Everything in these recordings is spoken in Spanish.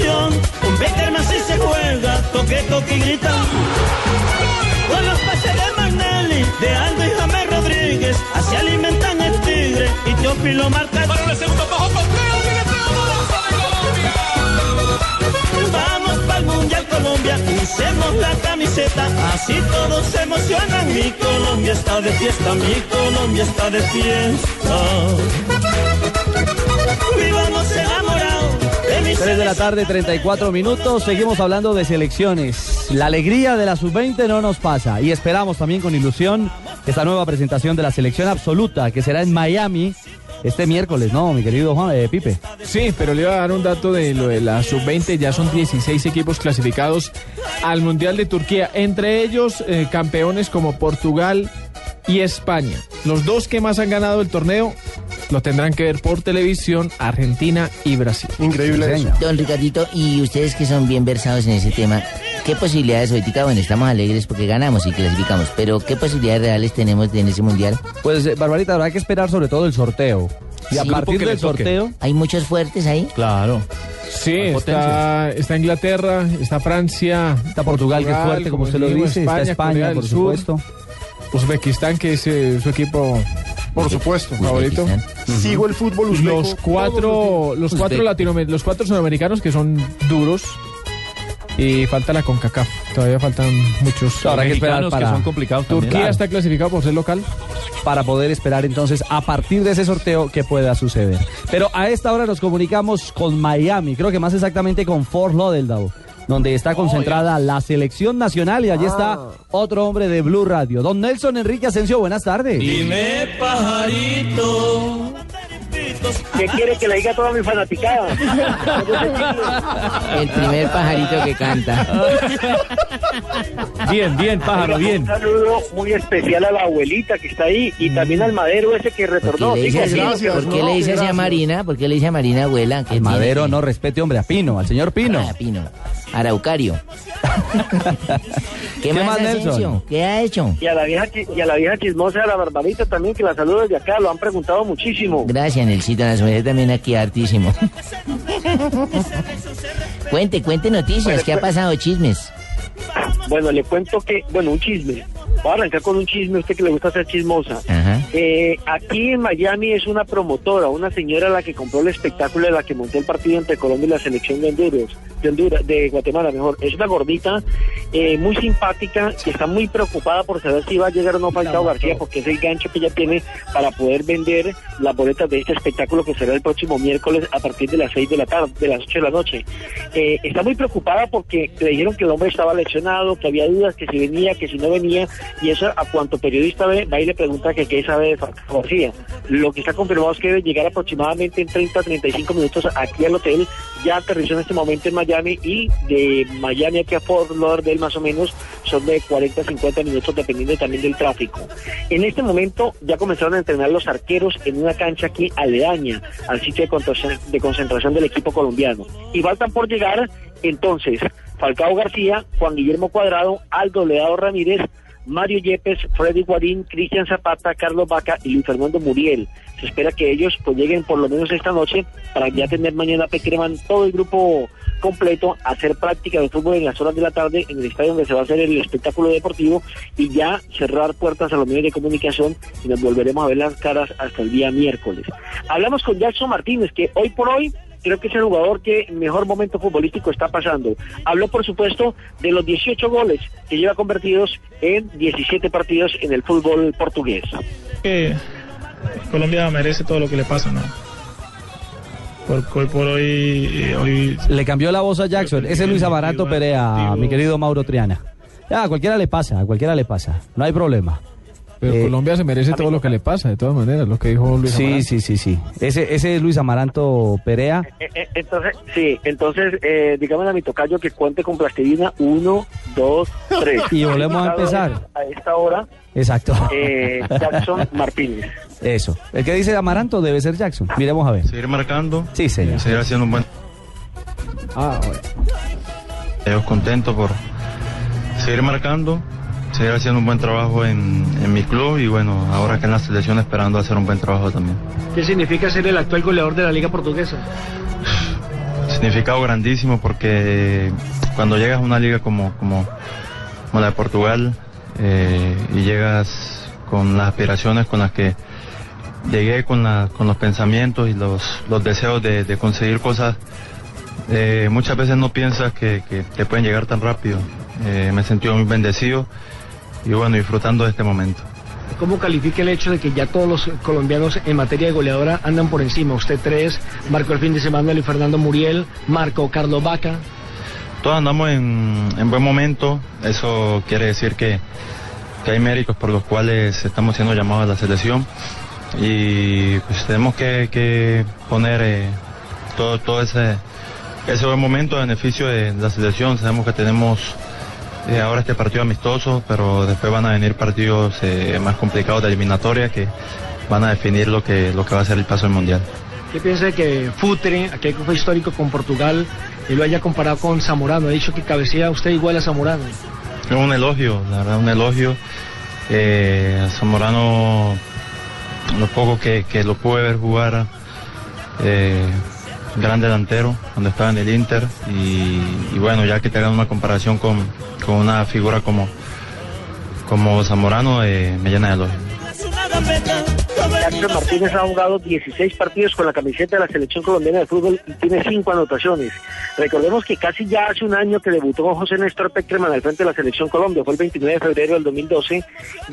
selección. Un Beckerman si se juega, toque, toque y grita. Con los pases de Magnelli, de Aldo y James Rodríguez, así alimentan el tigre y Teófilo marca. Para el segundo bajo de Colombia. Vamos pa'l Mundial Colombia, usemos la camiseta, así todos se emocionan. Mi Colombia está de fiesta, mi Colombia está de fiesta. Vivamos de mi 3 de la tarde, 34 minutos. Seguimos hablando de selecciones. La alegría de la sub-20 no nos pasa. Y esperamos también con ilusión esta nueva presentación de la selección absoluta que será en Miami este miércoles, ¿no, mi querido Juan, eh, Pipe? Sí, pero le iba a dar un dato de lo de la sub-20. Ya son 16 equipos clasificados al Mundial de Turquía. Entre ellos, eh, campeones como Portugal y España. Los dos que más han ganado el torneo lo tendrán que ver por televisión Argentina y Brasil. Increíble eso. Don Ricardito, y ustedes que son bien versados en ese tema, ¿qué posibilidades ahorita? Bueno, estamos alegres porque ganamos y clasificamos, pero ¿qué posibilidades reales tenemos en ese mundial? Pues, eh, Barbarita, habrá que esperar sobre todo el sorteo. Y a Sí, partir le del toque. sorteo. ¿Hay muchos fuertes ahí? Claro. Sí, Hay está, está Inglaterra, está Francia, Está Portugal, que es fuerte, como usted lo dice. Está España, Corea del por Sur, supuesto. Uzbekistán, que es eh, su equipo Por supuesto. favorito. Sigo el fútbol uzbeco. Los cuatro, los cuatro latinoamericanos, los cuatro sudamericanos que son duros. Y falta la CONCACAF. Todavía faltan muchos. Habrá que esperar Mexicanos que para, son complicados. Turquía está clasificado por ser local. para poder esperar entonces a partir de ese sorteo que pueda suceder. Pero a esta hora nos comunicamos con Miami, creo que más exactamente con Fort Lauderdale, donde está concentrada la selección nacional y allí está otro hombre de Blue Radio. Don Nelson Enrique Asensio, buenas tardes. Dime, pajarito. ¿Qué quiere que le diga a toda mi fanaticada? El primer pajarito que canta. Bien, bien, pájaro, bien. Un saludo muy especial a la abuelita que está ahí y también al madero ese que ¿Por retornó. qué le dice Digo, así? gracias, ¿Por qué no, le dice así a. Marina? ¿Por qué le dice a Marina abuela? ¿Qué El tiene Madero no respete, hombre, a Pino, al señor Pino. Ah, Pino. Araucario. ¿Qué, ¿Qué más, más, Nelson? ¿Qué ha hecho? Y a la vieja y a la vieja chismosa de la barbarita también que la saludo desde acá, lo han preguntado muchísimo. Gracias, Nelsito. La mujer también aquí hartísimo. cuente, cuente noticias. ¿Qué ha pasado? Chismes. Bueno, le cuento que, bueno, un chisme. Voy a arrancar con un chisme, a usted que le gusta ser chismosa. Ajá. Eh, aquí en Miami es una promotora, una señora la que compró el espectáculo de la que montó el partido entre Colombia y la selección de Honduras, de Honduras, de Guatemala mejor. Es una gordita eh, muy simpática que está muy preocupada por saber si va a llegar o no Falcao García porque es el gancho que ella tiene para poder vender las boletas de este espectáculo que será el próximo miércoles a partir de las 6 de la tarde, de las 8 de la noche. Eh, está muy preocupada porque le dijeron que el hombre estaba lesionado, que había dudas, que si venía, que si no venía, y eso a cuanto periodista ve, va y le pregunta que qué sabe de Falcao García. Lo que está confirmado es que debe llegar aproximadamente en 30 a 35 minutos aquí al hotel, ya aterrizó en este momento en Miami y de Miami aquí a Fort Lauderdale más o menos son de 40 a 50 minutos dependiendo también del tráfico. En este momento ya comenzaron a entrenar los arqueros en una cancha aquí aledaña al sitio de concentración del equipo colombiano. Y faltan por llegar entonces Falcao García, Juan Guillermo Cuadrado, Aldo Leado Ramírez, Mario Yepes, Freddy Guarín, Cristian Zapata, Carlos Vaca y Luis Fernando Muriel. Se espera que ellos pues lleguen por lo menos esta noche para ya tener mañana Pecreman todo el grupo completo a hacer práctica de fútbol en las horas de la tarde en el estadio donde se va a hacer el espectáculo deportivo y ya cerrar puertas a los medios de comunicación y nos volveremos a ver las caras hasta el día miércoles. Hablamos con Jackson Martínez que hoy por hoy creo que es el jugador que mejor momento futbolístico está pasando. Habló, por supuesto, de los 18 goles que lleva convertidos en 17 partidos en el fútbol portugués. Colombia merece todo lo que le pasa, ¿no? Por, hoy por hoy, eh, hoy Le cambió la voz a Jackson. Ese es Luis Amaranto Perea, mi querido Mauro Triana. Ya, a cualquiera le pasa, a cualquiera le pasa. No hay problema. Pero Eh, Colombia se merece todo lo que le pasa, de todas maneras, lo que dijo Luis Sí, Amaranto. sí, sí, sí. Ese, ese es Luis Amaranto Perea. Eh, eh, Entonces, sí, entonces, eh, dígame a mi tocayo que cuente con plastilina. Uno, dos, tres. Y volvemos a empezar. A esta hora, Exacto. eh, Jackson Martínez. Eso. El que dice Amaranto debe ser Jackson. Miremos a ver. Seguir marcando. Sí, señor. Seguir haciendo un buen. Ah, Ellos contentos por seguir marcando, seguir haciendo un buen trabajo en, en mi club y bueno, ahora que en la selección esperando hacer un buen trabajo también. ¿Qué significa ser el actual goleador de la Liga Portuguesa? significado grandísimo porque cuando llegas a una liga como, como, como la de Portugal eh, y llegas con las aspiraciones con las que llegué, con, la, con los pensamientos y los, los deseos de, de conseguir cosas, eh, muchas veces no piensas que, que te pueden llegar tan rápido. Eh, me he sentido muy bendecido y bueno, disfrutando de este momento. ¿Cómo califica el hecho de que ya todos los colombianos en materia de goleadora andan por encima? Usted tres, marcó el fin de semana y Fernando Muriel, marcó Carlos Vaca. Todos andamos en, en buen momento, eso quiere decir que, que hay méritos por los cuales estamos siendo llamados a la selección y pues tenemos que, que poner eh, todo, todo ese, ese buen momento a beneficio de la selección. Sabemos que tenemos eh, ahora este partido amistoso, pero después van a venir partidos eh, más complicados de eliminatoria que van a definir lo que, lo que va a ser el paso al Mundial. ¿Qué piensa de que Futre, aquel que fue histórico con Portugal, y lo haya comparado con Zamorano? Ha dicho que cabecea usted igual a Zamorano. Es un elogio, la verdad, un elogio. Eh, Zamorano, lo poco que, que lo pude ver jugar, eh, gran delantero cuando estaba en el Inter y, y bueno, ya que te hagan una comparación con, con una figura como, como Zamorano, eh, me llena de elogio. Jackson Martínez ha jugado 16 partidos con la camiseta de la selección colombiana de fútbol y tiene 5 anotaciones. Recordemos que casi ya hace un año que debutó José Néstor Peckerman al frente de la selección Colombia, fue el 29 de febrero del 2012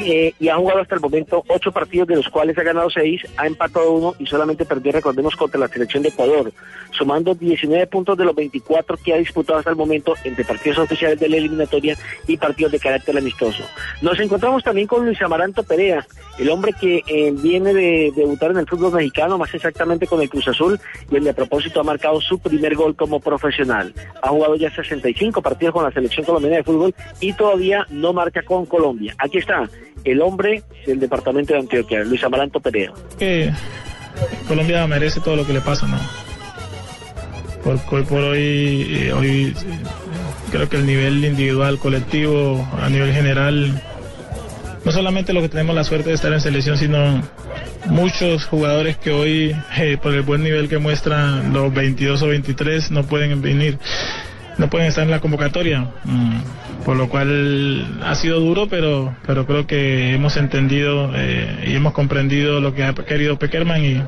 eh, y ha jugado hasta el momento 8 partidos de los cuales ha ganado 6, ha empatado 1 y solamente perdió, recordemos, contra la selección de Ecuador, sumando 19 puntos de los 24 que ha disputado hasta el momento entre partidos oficiales de la eliminatoria y partidos de carácter amistoso. Nos encontramos también con Luis Amaranto Perea, el hombre que eh, viene de debutar en el fútbol mexicano, más exactamente con el Cruz Azul, y el de propósito ha marcado su primer gol como profesional. Ha jugado ya 65 partidos con la selección colombiana de fútbol y todavía no marca con Colombia. Aquí está el hombre del departamento de Antioquia, Luis Amaranto Perea. que Colombia merece todo lo que le pasa, ¿no? Por, hoy por hoy, eh, hoy eh, creo que el nivel individual, colectivo, a nivel general, no solamente los que tenemos la suerte de estar en selección, sino muchos jugadores que hoy, eh, por el buen nivel que muestran los 22 o 23, no pueden venir, no pueden estar en la convocatoria. Mm, Por lo cual ha sido duro, pero, pero creo que hemos entendido eh, y hemos comprendido lo que ha querido Peckerman y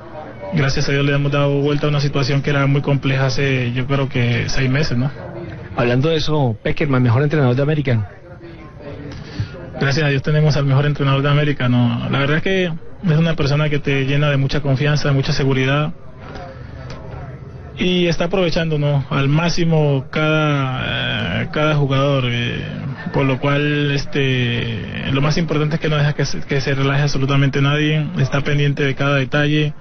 gracias a Dios le hemos dado vuelta a una situación que era muy compleja hace, yo creo que seis meses, ¿no? Hablando de eso, Peckerman, mejor entrenador de América. Gracias a Dios tenemos al mejor entrenador de América. No, la verdad es que es una persona que te llena de mucha confianza, de mucha seguridad y está aprovechando ¿no? al máximo cada, eh, cada jugador. eh, por lo cual este, lo más importante es que no deja que se, que se relaje absolutamente nadie, está pendiente de cada detalle,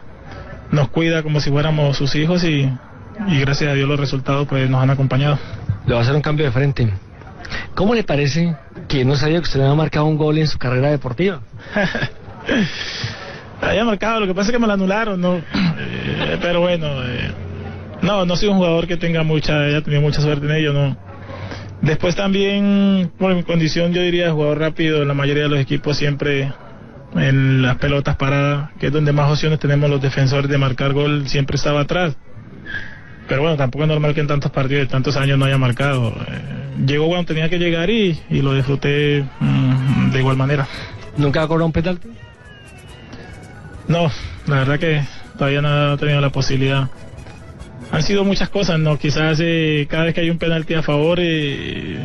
nos cuida como si fuéramos sus hijos y, y gracias a Dios los resultados pues nos han acompañado. Le va a hacer un cambio de frente. ¿Cómo le parece que no sabía que usted había marcado un gol en su carrera deportiva? Había marcado, lo que pasa es que me lo anularon, ¿no? Eh, pero bueno, eh, no, no soy un jugador que tenga mucha, haya tenido mucha suerte en ello, no. Después también, por mi condición, yo diría jugador rápido, en la mayoría de los equipos siempre en las pelotas paradas, que es donde más opciones tenemos los defensores de marcar gol, siempre estaba atrás. Pero bueno, tampoco es normal que en tantos partidos de tantos años no haya marcado. Eh, llegó cuando tenía que llegar y, y lo disfruté mm, de igual manera. ¿Nunca ha cobrado un penalti? No, la verdad que todavía no he tenido la posibilidad. Han sido muchas cosas, ¿no? Quizás eh, cada vez que hay un penalti a favor, eh,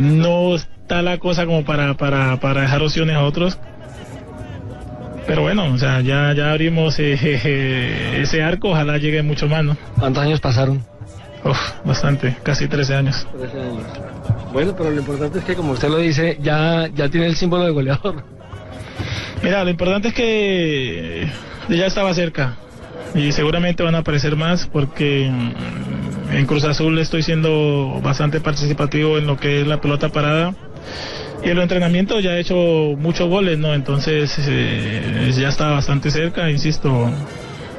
no está la cosa como para, para, para dejar opciones a otros. Pero bueno, o sea, ya, ya abrimos eh, ese arco, ojalá llegue mucho más, ¿no? ¿Cuántos años pasaron? Uf, bastante, casi 13 años. Bueno, pero lo importante es que, como usted lo dice, ya, ya tiene el símbolo de goleador. Mira, lo importante es que ya estaba cerca y seguramente van a aparecer más porque mm, en Cruz Azul estoy siendo bastante participativo en lo que es la pelota parada y en los entrenamientos ya he hecho muchos goles, ¿no? Entonces eh, ya está bastante cerca, insisto.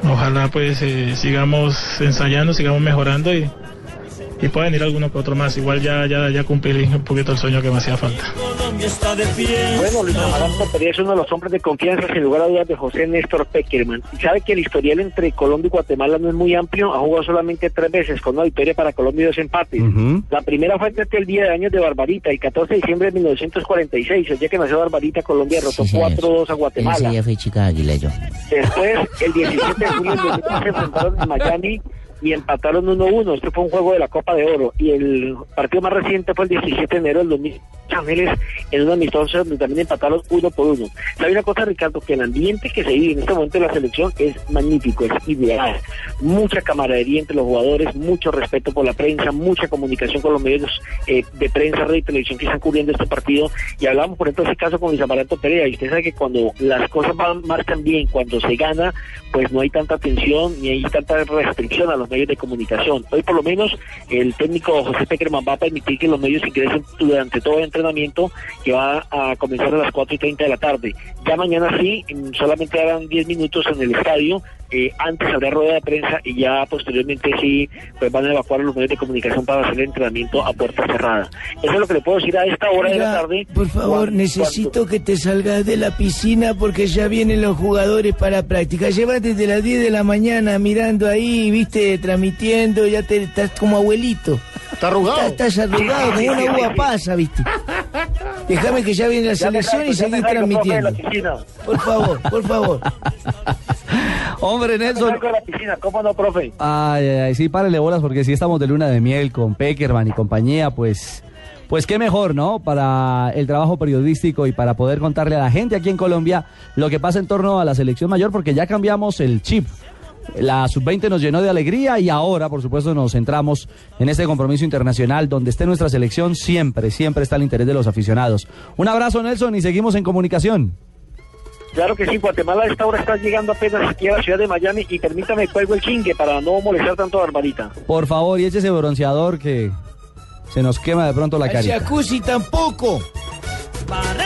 Ojalá pues eh, sigamos ensayando, sigamos mejorando y, y puede venir alguno que otro más. Igual ya, ya, ya cumplí un poquito el sueño que me hacía falta. Colombia está de fiesta. Bueno, Luis Amaranto Perea es uno de los hombres de confianza, sin lugar a dudas, de José Néstor Peckerman. Y sabe que el historial entre Colombia y Guatemala no es muy amplio. Ha jugado solamente tres veces, con una victoria para Colombia y dos empates. La primera fue frente el día de años de Barbarita, el 14 de diciembre de 1946. El día que nació Barbarita, Colombia derrotó Sí, señor. 4-2 a Ese Guatemala. día fue chica yo. Después, el 17 de julio 2015 se enfrentaron en Miami y empataron 1-1. Este fue un juego de la Copa de Oro. Y el partido más reciente fue el 17 de enero del 2000 Los Ángeles en un amistoso donde también empataron uno por uno. ¿Sabe una cosa, Ricardo? Que el ambiente que se vive en este momento de la selección es magnífico, es ideal. Mucha camaradería entre los jugadores, mucho respeto por la prensa, mucha comunicación con los medios eh, de prensa, radio y televisión que están cubriendo este partido. Y hablamos, por ejemplo, de ese caso con Luis Amaranto Perea. Y usted sabe que cuando las cosas van, marcan bien, cuando se gana, pues no hay tanta tensión ni hay tanta restricción a los medios de comunicación. Hoy, por lo menos, el técnico José Peckerman va a permitir que los medios ingresen durante todo el entrenamiento que va a comenzar a las 4 y 30 de la tarde. Ya mañana sí, mm, solamente harán 10 minutos en el estadio. eh, antes habrá rueda de prensa y ya posteriormente sí pues van a evacuar a los medios de comunicación para hacer el entrenamiento a puerta cerrada. Eso es lo que le puedo decir a esta hora de la tarde. por favor, necesito que te salgas de la piscina porque ya vienen los jugadores para práctica. Llevas desde las 10 de la mañana mirando ahí, viste, transmitiendo, ya te estás como abuelito. Está arrugado. Estás, estás arrugado como una uva pasa, viste. Déjame que ya viene la selección y de transmitiendo. Por favor, por favor. Hombre, Nelson. salgo de la piscina, ¿cómo no, profe? Ay, ay, ay, sí, párele bolas porque si estamos de luna de miel con Peckerman y compañía, pues, pues qué mejor, ¿no? Para el trabajo periodístico y para poder contarle a la gente aquí en Colombia lo que pasa en torno a la selección mayor porque ya cambiamos el chip. La sub-20 nos llenó de alegría y ahora, por supuesto, nos centramos en este compromiso internacional donde esté nuestra selección siempre, siempre está el interés de los aficionados. Un abrazo, Nelson, y seguimos en comunicación. Claro que sí, Guatemala a esta hora está llegando apenas aquí a la ciudad de Miami y permítame cuelgo el chingue para no molestar tanto a Barbarita. Por favor, y échese bronceador que se nos quema de pronto la Al carita. jacuzzi tampoco. Barranquilla